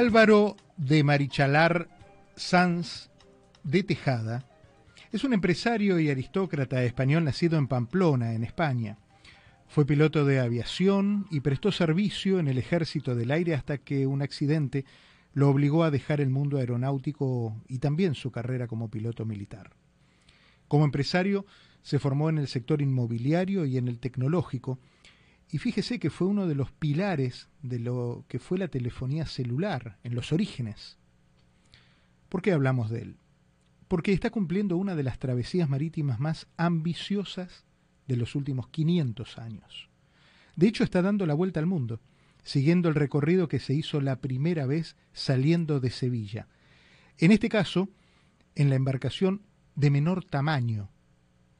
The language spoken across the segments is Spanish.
Álvaro de Marichalar Sanz de Tejada es un empresario y aristócrata español nacido en Pamplona, en España. Fue piloto de aviación y prestó servicio en el ejército del aire hasta que un accidente lo obligó a dejar el mundo aeronáutico y también su carrera como piloto militar. Como empresario, se formó en el sector inmobiliario y en el tecnológico, y fíjese que fue uno de los pilares de lo que fue la telefonía celular en los orígenes. ¿Por qué hablamos de él? Porque está cumpliendo una de las travesías marítimas más ambiciosas de los últimos 500 años. De hecho, está dando la vuelta al mundo, siguiendo el recorrido que se hizo la primera vez saliendo de Sevilla. En este caso, en la embarcación de menor tamaño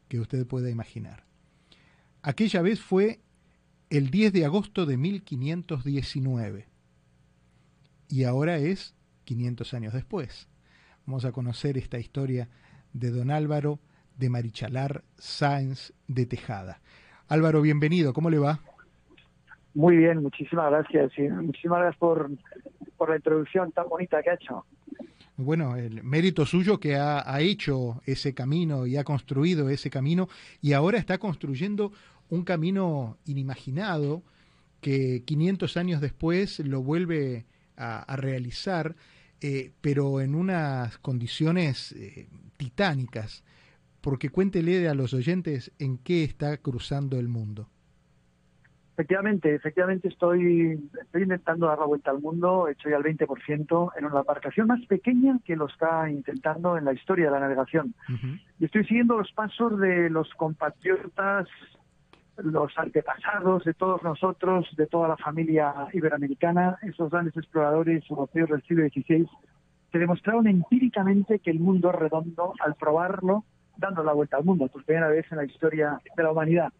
que usted pueda imaginar. Aquella vez fue el 10 de agosto de 1519 y ahora es 500 años después. Vamos a conocer esta historia de don Álvaro de Marichalar Sáenz de Tejada. Álvaro, bienvenido, ¿cómo le va? Muy bien, muchísimas gracias. muchísimas gracias por, por la introducción tan bonita que ha hecho bueno, el mérito suyo que ha, hecho ese camino y ha construido ese camino y ahora está construyendo un camino inimaginado que 500 años después lo vuelve a, realizar, eh, pero en unas condiciones eh, titánicas, porque cuéntele a los oyentes en qué está cruzando el mundo. Efectivamente, efectivamente estoy, estoy intentando dar la vuelta al mundo, ya el 20% en una embarcación más pequeña que lo está intentando en la historia de la navegación. Y estoy siguiendo los pasos de los compatriotas, los antepasados de todos nosotros, de toda la familia iberoamericana, esos grandes exploradores europeos del siglo XVI, que demostraron empíricamente que el mundo es redondo al probarlo dando la vuelta al mundo, por primera vez en la historia de la humanidad.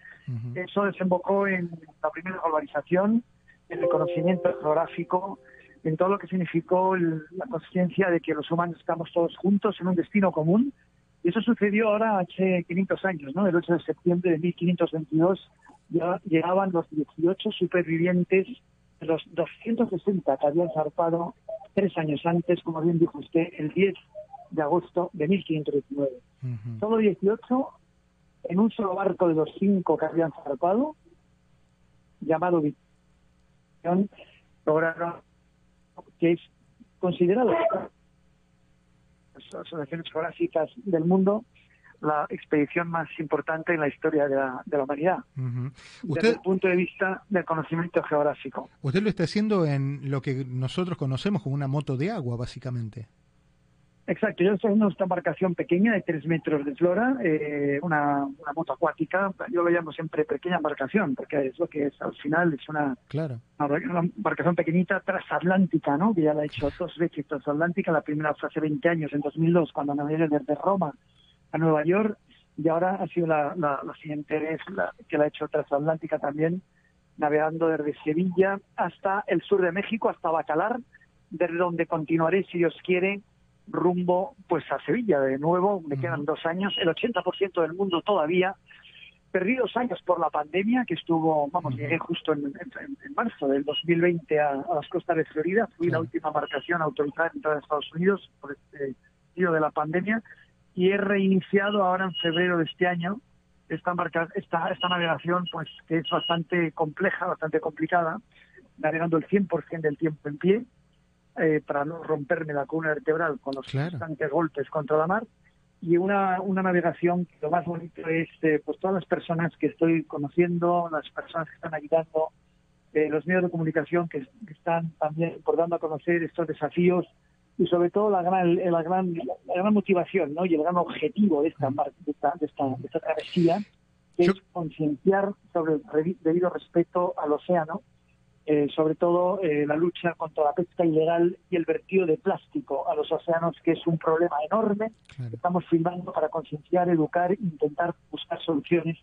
Eso desembocó en la primera globalización, en el conocimiento geográfico, en todo lo que significó la conciencia de que los humanos estamos todos juntos en un destino común. Y eso sucedió ahora hace 500 años, ¿no? El 8 de septiembre de 1522 ya llegaban los 18 supervivientes de los 260 que habían zarpado tres años antes, como bien dijo usted, el 10 de agosto de 1519. Solo 18 en un solo barco de los cinco que habían zarpado, llamado lograron que es considerado asociaciones geográficas del mundo la expedición más importante en la historia de la, de la humanidad, desde el punto de vista del conocimiento geográfico. Usted lo está haciendo en lo que nosotros conocemos como una moto de agua, básicamente. Exacto, yo estoy en una embarcación pequeña de tres metros de flora, eh, una, moto acuática, yo lo llamo siempre pequeña embarcación, porque es lo que es, al final es una, una, embarcación pequeñita transatlántica, ¿no? que ya la he hecho dos veces transatlántica, la primera fue hace 20 años, en 2002, cuando navegué desde Roma a Nueva York, y ahora ha sido la, la, siguiente vez que la he hecho transatlántica también, navegando desde Sevilla hasta el sur de México, hasta Bacalar, desde donde continuaré, si Dios quiere, rumbo pues a Sevilla. De nuevo, me quedan dos años, el 80% del mundo todavía, perdí dos años por la pandemia, que estuvo, vamos, llegué justo en, marzo del 2020 a, las costas de Florida, fui la última embarcación autorizada en entrar a Estados Unidos por este tío de la pandemia, y he reiniciado ahora en febrero de este año esta, esta, esta navegación, pues que es bastante compleja, bastante complicada, navegando el 100% del tiempo en pie, eh, para no romperme la columna vertebral con los constantes golpes contra la mar. Y una, una navegación que lo más bonito es eh, pues todas las personas que estoy conociendo, las personas que están ayudando, eh, los medios de comunicación que, están también por dando a conocer estos desafíos y sobre todo la gran, la gran, la gran motivación ¿no? y el gran objetivo de esta, de esta, de esta, de esta travesía, que es concienciar sobre el debido respeto al océano eh, sobre todo eh, la lucha contra la pesca ilegal y el vertido de plástico a los océanos, que es un problema enorme. Estamos filmando para concienciar, educar, intentar buscar soluciones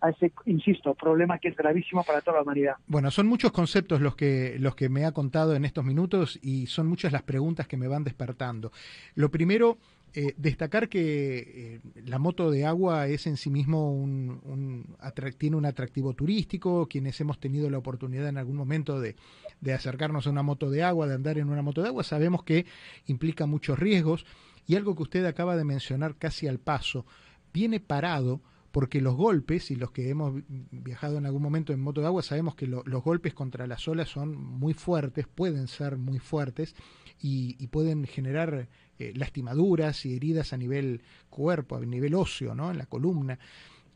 a ese, insisto, problema que es gravísimo para toda la humanidad. Bueno, son muchos conceptos los que, los que me ha contado en estos minutos y son muchas las preguntas que me van despertando. Lo primero, Eh, destacar que eh, la moto de agua es en sí mismo un, tiene un atractivo turístico. Quienes hemos tenido la oportunidad en algún momento de, de, acercarnos a una moto de agua, de andar en una moto de agua, sabemos que implica muchos riesgos. Y algo que usted acaba de mencionar casi al paso, viene parado porque los golpes, y los que hemos viajado en algún momento en moto de agua, sabemos que los golpes contra las olas son muy fuertes, pueden ser muy fuertes y, pueden generar eh, lastimaduras y heridas a nivel cuerpo, a nivel óseo, ¿no? en la columna.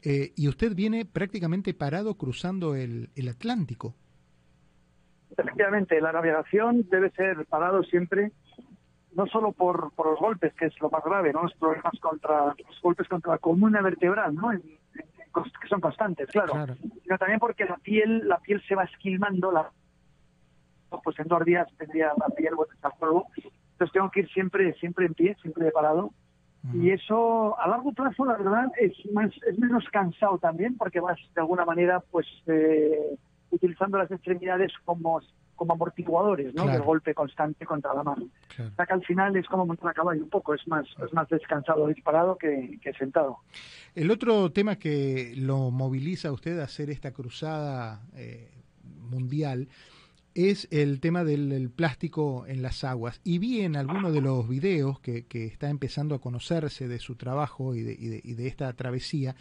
Eh, y usted viene prácticamente parado cruzando el, el Atlántico. Efectivamente, la navegación debe ser parado siempre no solo por, por los golpes, que es lo más grave, ¿no? Los problemas contra, los golpes contra la columna vertebral, ¿no? que son constantes, claro. Sino también porque la piel, la piel se va esquilmando, la, pues en dos días tendría la piel a fuego. Entonces tengo que ir siempre, siempre en pie, siempre parado. Y eso a largo plazo, la verdad, es más, es menos cansado también, porque vas de alguna manera, pues, eh, utilizando las extremidades como como amortiguadores ¿no? del golpe constante contra la mano. O sea que al final es como montar a caballo un poco, es más, es más descansado disparado que, sentado. El otro tema que lo moviliza a usted a hacer esta cruzada eh, mundial es el tema del plástico en las aguas. Y vi en algunos de los videos que, que está empezando a conocerse de su trabajo y de, y de, y de esta travesía,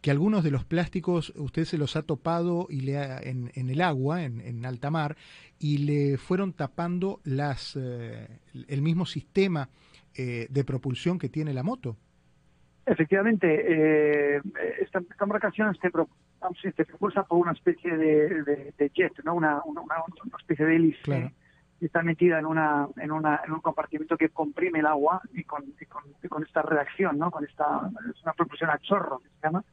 que algunos de los plásticos usted se los ha topado y le en, en, el agua, en, en, alta mar, y le fueron tapando las eh, el mismo sistema eh, de propulsión que tiene la moto. Efectivamente, eh, esta, embarcación se, se, propulsa por una especie de, de, jet, ¿no? Una, una, una, especie de hélice. está metida en una, en una en un compartimento que comprime el agua y con, y con, con esta reacción, ¿no? Con esta es una propulsión a chorro que se llama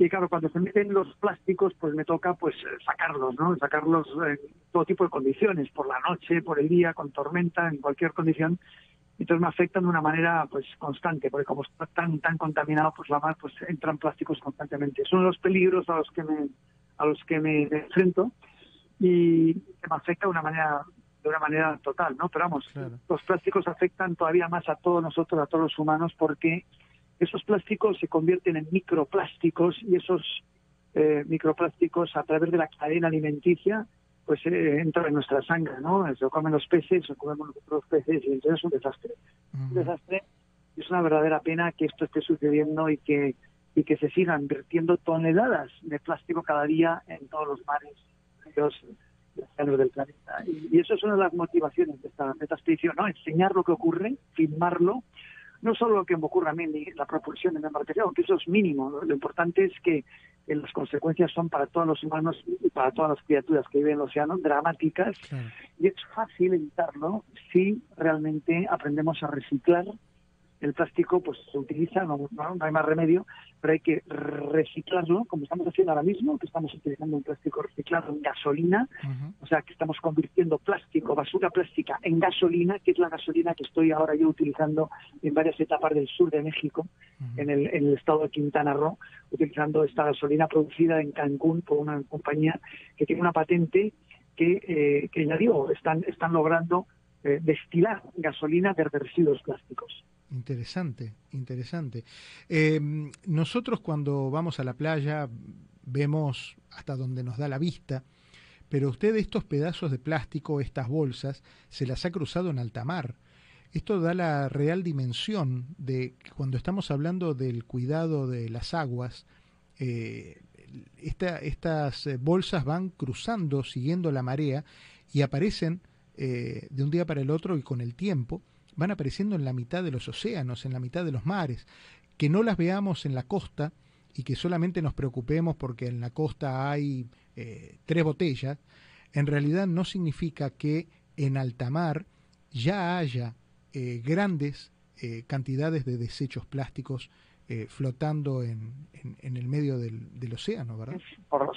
y claro, cuando se meten los plásticos, pues me toca pues sacarlos, ¿no? Sacarlos en todo tipo de condiciones, por la noche, por el día, con tormenta, en cualquier condición. Entonces me afectan de una manera pues constante, porque como está tan tan contaminado pues la mar, pues entran plásticos constantemente. Son los peligros a los que me a los que me enfrento y me afecta de una manera de una manera total, ¿no? Pero vamos, los plásticos afectan todavía más a todos nosotros, a todos los humanos, porque esos plásticos se convierten en microplásticos y esos eh, microplásticos a través de la cadena alimenticia pues eh, entran en nuestra sangre, ¿no? Se comen los peces, se comemos los peces y entonces es un desastre. Un desastre y es una verdadera pena que esto esté sucediendo y que y que se sigan vertiendo toneladas de plástico cada día en todos los mares, los océanos del planeta. Y, eso es una de las motivaciones de esta, de esta expedición, ¿no? Enseñar lo que ocurre, filmarlo no solo lo que me ocurre a mí, ni la propulsión de la embarcación, que eso es mínimo. Lo importante es que, las consecuencias son para todos los humanos y para todas las criaturas que viven en el océano dramáticas y es fácil evitarlo si realmente aprendemos a reciclar el plástico pues se utiliza, no, hay más remedio, pero hay que reciclarlo, como estamos haciendo ahora mismo, que estamos utilizando un plástico reciclado en gasolina, o sea, que estamos convirtiendo plástico, basura plástica, en gasolina, que es la gasolina que estoy ahora yo utilizando en varias etapas del sur de México, en, el, en el estado de Quintana Roo, utilizando esta gasolina producida en Cancún por una compañía que tiene una patente que, eh, que ya digo, están, están logrando eh, destilar gasolina de residuos plásticos. Interesante, interesante. Em, nosotros cuando vamos a la playa vemos hasta donde nos da la vista, pero usted estos pedazos de plástico, estas bolsas, se las ha cruzado en alta mar. Esto da la real dimensión de cuando estamos hablando del cuidado de las aguas, eh, estas eh, bolsas van cruzando, siguiendo la marea, y aparecen eh, de un día para el otro y con el tiempo van apareciendo en la mitad de los océanos, en la mitad de los mares, que no las veamos en la costa y que solamente nos preocupemos porque en la costa hay eh, tres botellas, en realidad no significa que en alta mar ya haya eh, grandes eh, cantidades de desechos plásticos flotando en, en, el medio del, del océano, ¿verdad? Por,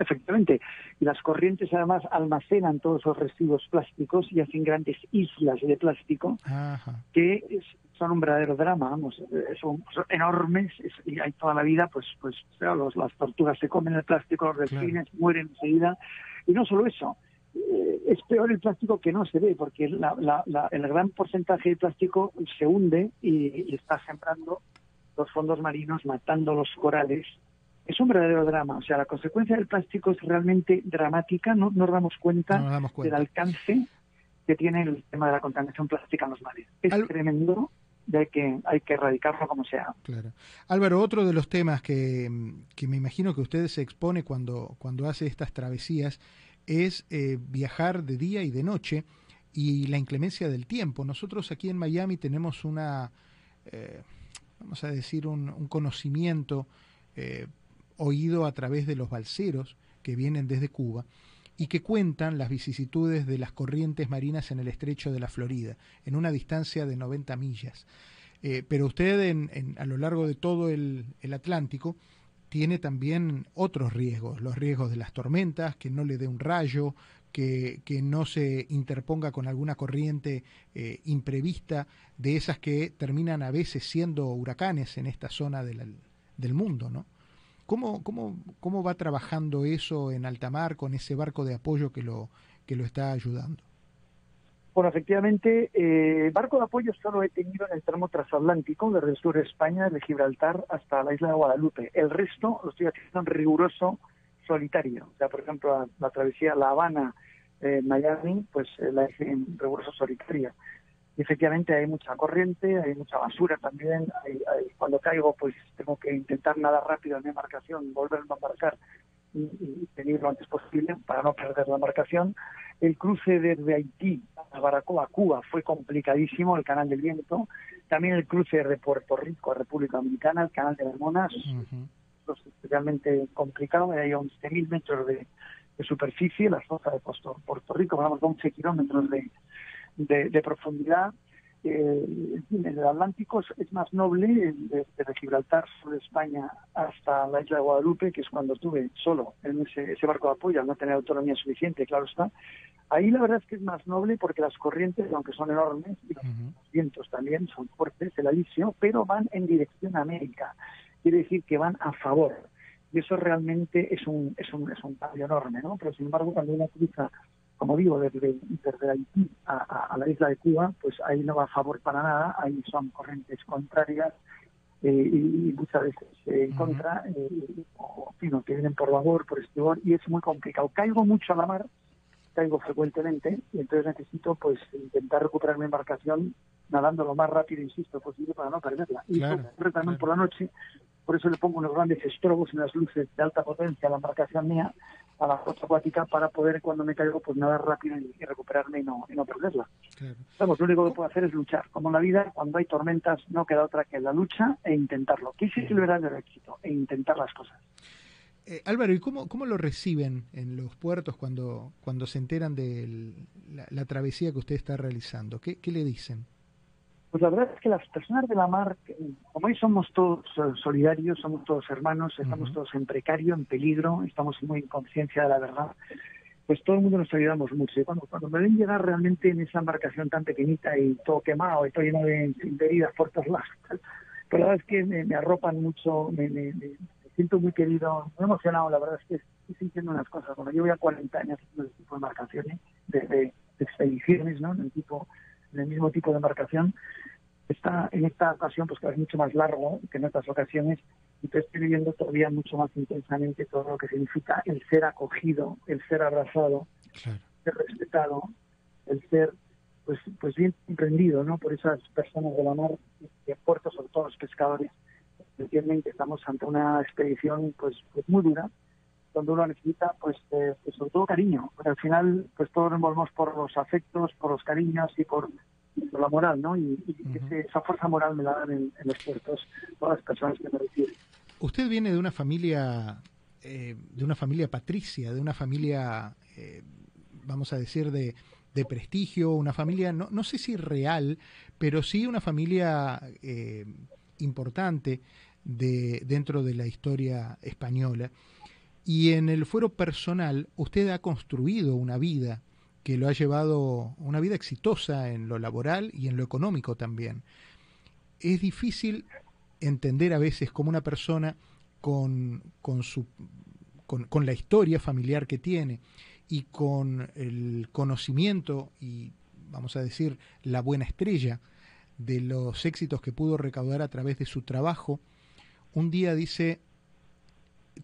Efectivamente. Y las corrientes además almacenan todos los residuos plásticos y hacen grandes islas de plástico que son un verdadero drama, vamos, son, enormes y hay toda la vida, pues, pues los, las tortugas se comen el plástico, los delfines mueren enseguida. Y no solo eso, eh, es peor el plástico que no se ve, porque el gran porcentaje de plástico se hunde y, está sembrando los fondos marinos, matando los corales. Es un verdadero drama. O sea, la consecuencia del plástico es realmente dramática. No, nos damos cuenta, del alcance que tiene el tema de la contaminación plástica en los mares. Es tremendo y hay que, hay que erradicarlo como sea. Claro. Álvaro, otro de los temas que, que me imagino que usted se expone cuando, cuando hace estas travesías es eh, viajar de día y de noche y la inclemencia del tiempo. Nosotros aquí en Miami tenemos una, eh, vamos a decir, un, conocimiento eh, oído a través de los balseros que vienen desde Cuba y que cuentan las vicisitudes de las corrientes marinas en el estrecho de la Florida, en una distancia de 90 millas. pero usted a lo largo de todo el Atlántico tiene también otros riesgos, los riesgos de las tormentas, que no le dé un rayo, que, no se interponga con alguna corriente eh, imprevista, de esas que terminan a veces siendo huracanes en esta zona del mundo, ¿no? ¿Cómo, cómo, ¿Cómo va trabajando eso en alta mar con ese barco de apoyo que lo, que lo está ayudando? Bueno, efectivamente, eh, barco de apoyo solo he tenido en el tramo transatlántico, desde el sur de España, de Gibraltar hasta la isla de Guadalupe. El resto lo estoy haciendo en riguroso solitario. O sea, por ejemplo, la, travesía La Habana, eh, Miami, pues eh, la hice en riguroso solitario. Efectivamente hay mucha corriente, hay mucha basura también. cuando caigo, pues tengo que intentar nadar rápido en mi embarcación, volverme a embarcar y, y venir lo antes posible para no perder la embarcación. El cruce desde Haití a Baracoa, Cuba, fue complicadísimo, el Canal del Viento. También el cruce de Puerto Rico a República Dominicana, el Canal de Bermudas, uh especialmente complicado. Hay 11.000 metros de, superficie, la zona de Puerto Rico, vamos, 11 kilómetros de profundidad eh, el Atlántico es, más noble desde Gibraltar, sur de España, hasta la isla de Guadalupe, que es cuando estuve solo en ese, barco de apoyo, al no tener autonomía suficiente, claro está. Ahí la verdad es que es más noble porque las corrientes, aunque son enormes, y los vientos también son fuertes, el alisio, pero van en dirección a América. Quiere decir que van a favor. Y eso realmente es un, es un, es un cambio enorme, ¿no? Pero sin embargo, cuando uno cruza como digo, desde, desde Haití a, la isla de Cuba, pues ahí no va a favor para nada, ahí son corrientes contrarias eh, y, muchas veces en contra, eh, o sino que vienen por labor, por estibor, y es muy complicado. Caigo mucho a la mar, caigo frecuentemente, y entonces necesito pues intentar recuperar mi embarcación nadando lo más rápido, insisto, posible para no perderla. Y eso también por la noche, por eso le pongo unos grandes estrobos y unas luces de alta potencia a la embarcación mía, a la costa acuática, para poder cuando me caigo pues nadar rápido y, recuperarme y no, y no perderla. Claro. lo único que puedo hacer es luchar. Como en la vida, cuando hay tormentas no queda otra que la lucha e intentarlo. ¿Qué es el verdadero éxito? E intentar las cosas. Eh, Álvaro, ¿y cómo, cómo lo reciben en los puertos cuando, cuando se enteran de la, travesía que usted está realizando? ¿Qué, qué le dicen? Pues la verdad es que las personas de la mar, como hoy somos todos eh, solidarios, somos todos hermanos, estamos todos en precario, en peligro, estamos muy en conciencia de la verdad, pues todo el mundo nos ayudamos mucho. Y cuando, cuando me ven llegar realmente en esa embarcación tan pequeñita y todo quemado y todo lleno de, heridas por todos lados, pues la verdad es que me, arropan mucho, me, siento muy querido, muy emocionado, la verdad es que estoy sintiendo unas cosas. Cuando yo voy a 40 años haciendo este tipo de embarcaciones, de, expediciones, ¿no? En el tipo en el mismo tipo de embarcación. Está, en esta ocasión, pues que es mucho más largo que en otras ocasiones, y te estoy viviendo todavía mucho más intensamente todo lo que significa el ser acogido, el ser abrazado, el ser respetado, el ser pues pues bien comprendido ¿no? por esas personas de la mar de puerto, sobre todo los pescadores, entienden que estamos ante una expedición pues, pues muy dura, donde uno necesita, pues, eh, pues, sobre todo cariño. Porque al final, pues todos nos volvemos por los afectos, por los cariños y por, la moral, ¿no? Y, esa fuerza moral me la dan en, los puertos todas las personas que me reciben. Usted viene de una familia, eh, de una familia patricia, de una familia, eh, vamos a decir, de, de prestigio, una familia, no, no sé si real, pero sí una familia importante de, dentro de la historia española. Y en el fuero personal, usted ha construido una vida que lo ha llevado, una vida exitosa en lo laboral y en lo económico también. Es difícil entender a veces cómo una persona con, con, su, con, la historia familiar que tiene y con el conocimiento y, vamos a decir, la buena estrella de los éxitos que pudo recaudar a través de su trabajo, un día dice,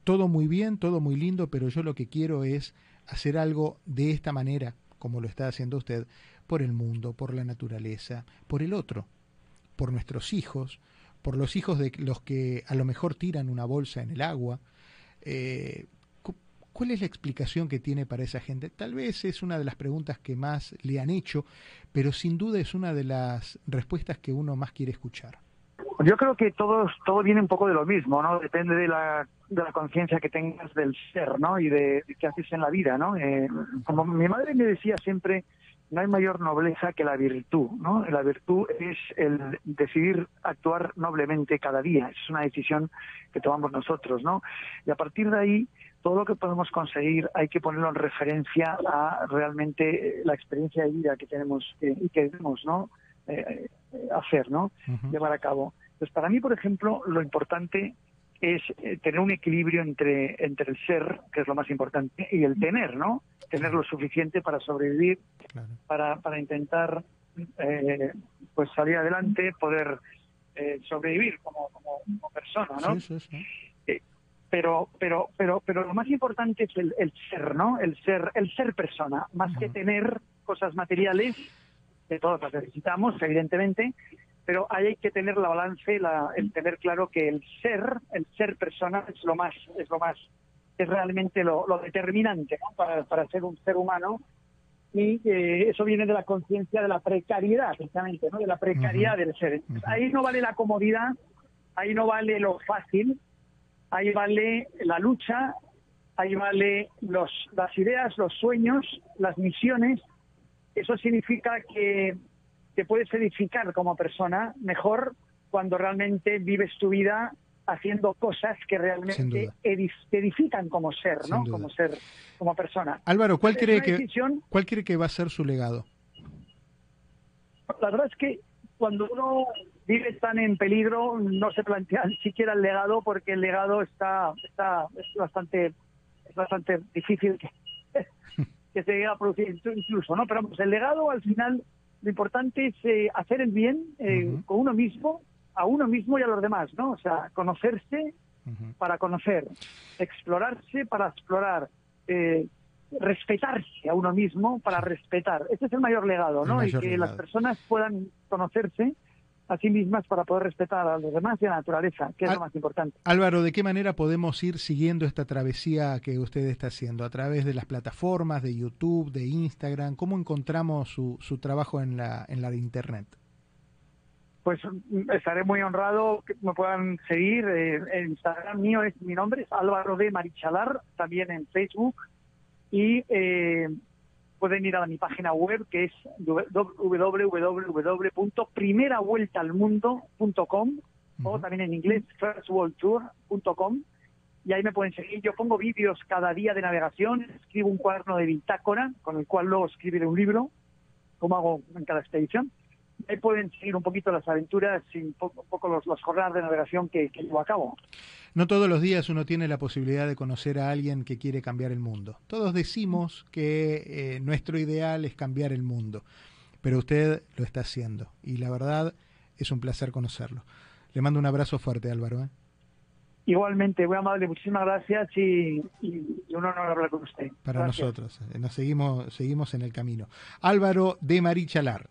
todo muy bien, todo muy lindo, pero yo lo que quiero es hacer algo de esta manera, como lo está haciendo usted, por el mundo, por la naturaleza, por el otro, por nuestros hijos, por los hijos de los que a lo mejor tiran una bolsa en el agua. Eh, ¿Cuál es la explicación que tiene para esa gente? Tal vez es una de las preguntas que más le han hecho, pero sin duda es una de las respuestas que uno más quiere escuchar. Yo creo que todo, todo viene un poco de lo mismo, ¿no? Depende de la, de la conciencia que tengas del ser, ¿no? Y de, qué haces en la vida, ¿no? Eh, como mi madre me decía siempre, no hay mayor nobleza que la virtud, ¿no? La virtud es el decidir actuar noblemente cada día. Es una decisión que tomamos nosotros, ¿no? Y a partir de ahí, todo lo que podemos conseguir hay que ponerlo en referencia a realmente la experiencia de vida que tenemos y que debemos, ¿no? Eh, hacer, ¿no? Llevar a cabo. Pues para mí, por ejemplo, lo importante es eh, tener un equilibrio entre, entre el ser, que es lo más importante, y el tener, ¿no? Tener lo suficiente para sobrevivir, para, para intentar eh, pues salir adelante, poder eh, sobrevivir como, como, persona, ¿no? pero, pero, pero, pero lo más importante es el, el ser, ¿no? El ser, el ser persona, más que tener cosas materiales, que todos las necesitamos, evidentemente, pero ahí hay que tener la balance, la, el tener claro que el ser, el ser persona es lo más, es lo más, es realmente lo, determinante para, para ser un ser humano y eh, eso viene de la conciencia de la precariedad, precisamente, ¿no? de la precariedad del ser. Ahí no vale la comodidad, ahí no vale lo fácil, ahí vale la lucha, ahí vale los, las ideas, los sueños, las misiones. Eso significa que te puedes edificar como persona mejor cuando realmente vives tu vida haciendo cosas que realmente te edifican como ser, ¿no? Como ser, como persona. Álvaro, ¿cuál cree, que, ¿cuál cree que va a ser su legado? La verdad es que cuando uno vive tan en peligro no se plantea ni siquiera el legado porque el legado está, está es bastante es bastante difícil que, que se llegue a producir incluso, ¿no? Pero el legado al final lo importante es eh, hacer el bien eh, con uno mismo, a uno mismo y a los demás, ¿no? O sea, conocerse para conocer, explorarse para explorar, eh, respetarse a uno mismo para respetar. Ese es el mayor legado, ¿no? y que las personas puedan conocerse a sí mismas para poder respetar a los demás y a la naturaleza, que es lo más importante. Álvaro, ¿de qué manera podemos ir siguiendo esta travesía que usted está haciendo? ¿A través de las plataformas, de YouTube, de Instagram? ¿Cómo encontramos su, su trabajo en la, en la de Internet? Pues mm, estaré muy honrado que me puedan seguir. Eh, en Instagram mío es mi nombre, es Álvaro de Marichalar, también en Facebook. Y eh, pueden ir a mi página web que es www.primeravueltalmundo.com o también en inglés firstworldtour.com y ahí me pueden seguir. Yo pongo vídeos cada día de navegación, escribo un cuaderno de bitácora con el cual luego escribiré un libro, como hago en cada expedición ahí pueden seguir un poquito las aventuras y un poco, los, los jornadas de navegación que, llevo a cabo. No todos los días uno tiene la posibilidad de conocer a alguien que quiere cambiar el mundo. Todos decimos que eh, nuestro ideal es cambiar el mundo, pero usted lo está haciendo y la verdad es un placer conocerlo. Le mando un abrazo fuerte, Álvaro. ¿eh? Igualmente, muy amable, muchísimas gracias y, un honor hablar con usted. Para nosotros, eh, nos seguimos, seguimos en el camino. Álvaro de Marichalar.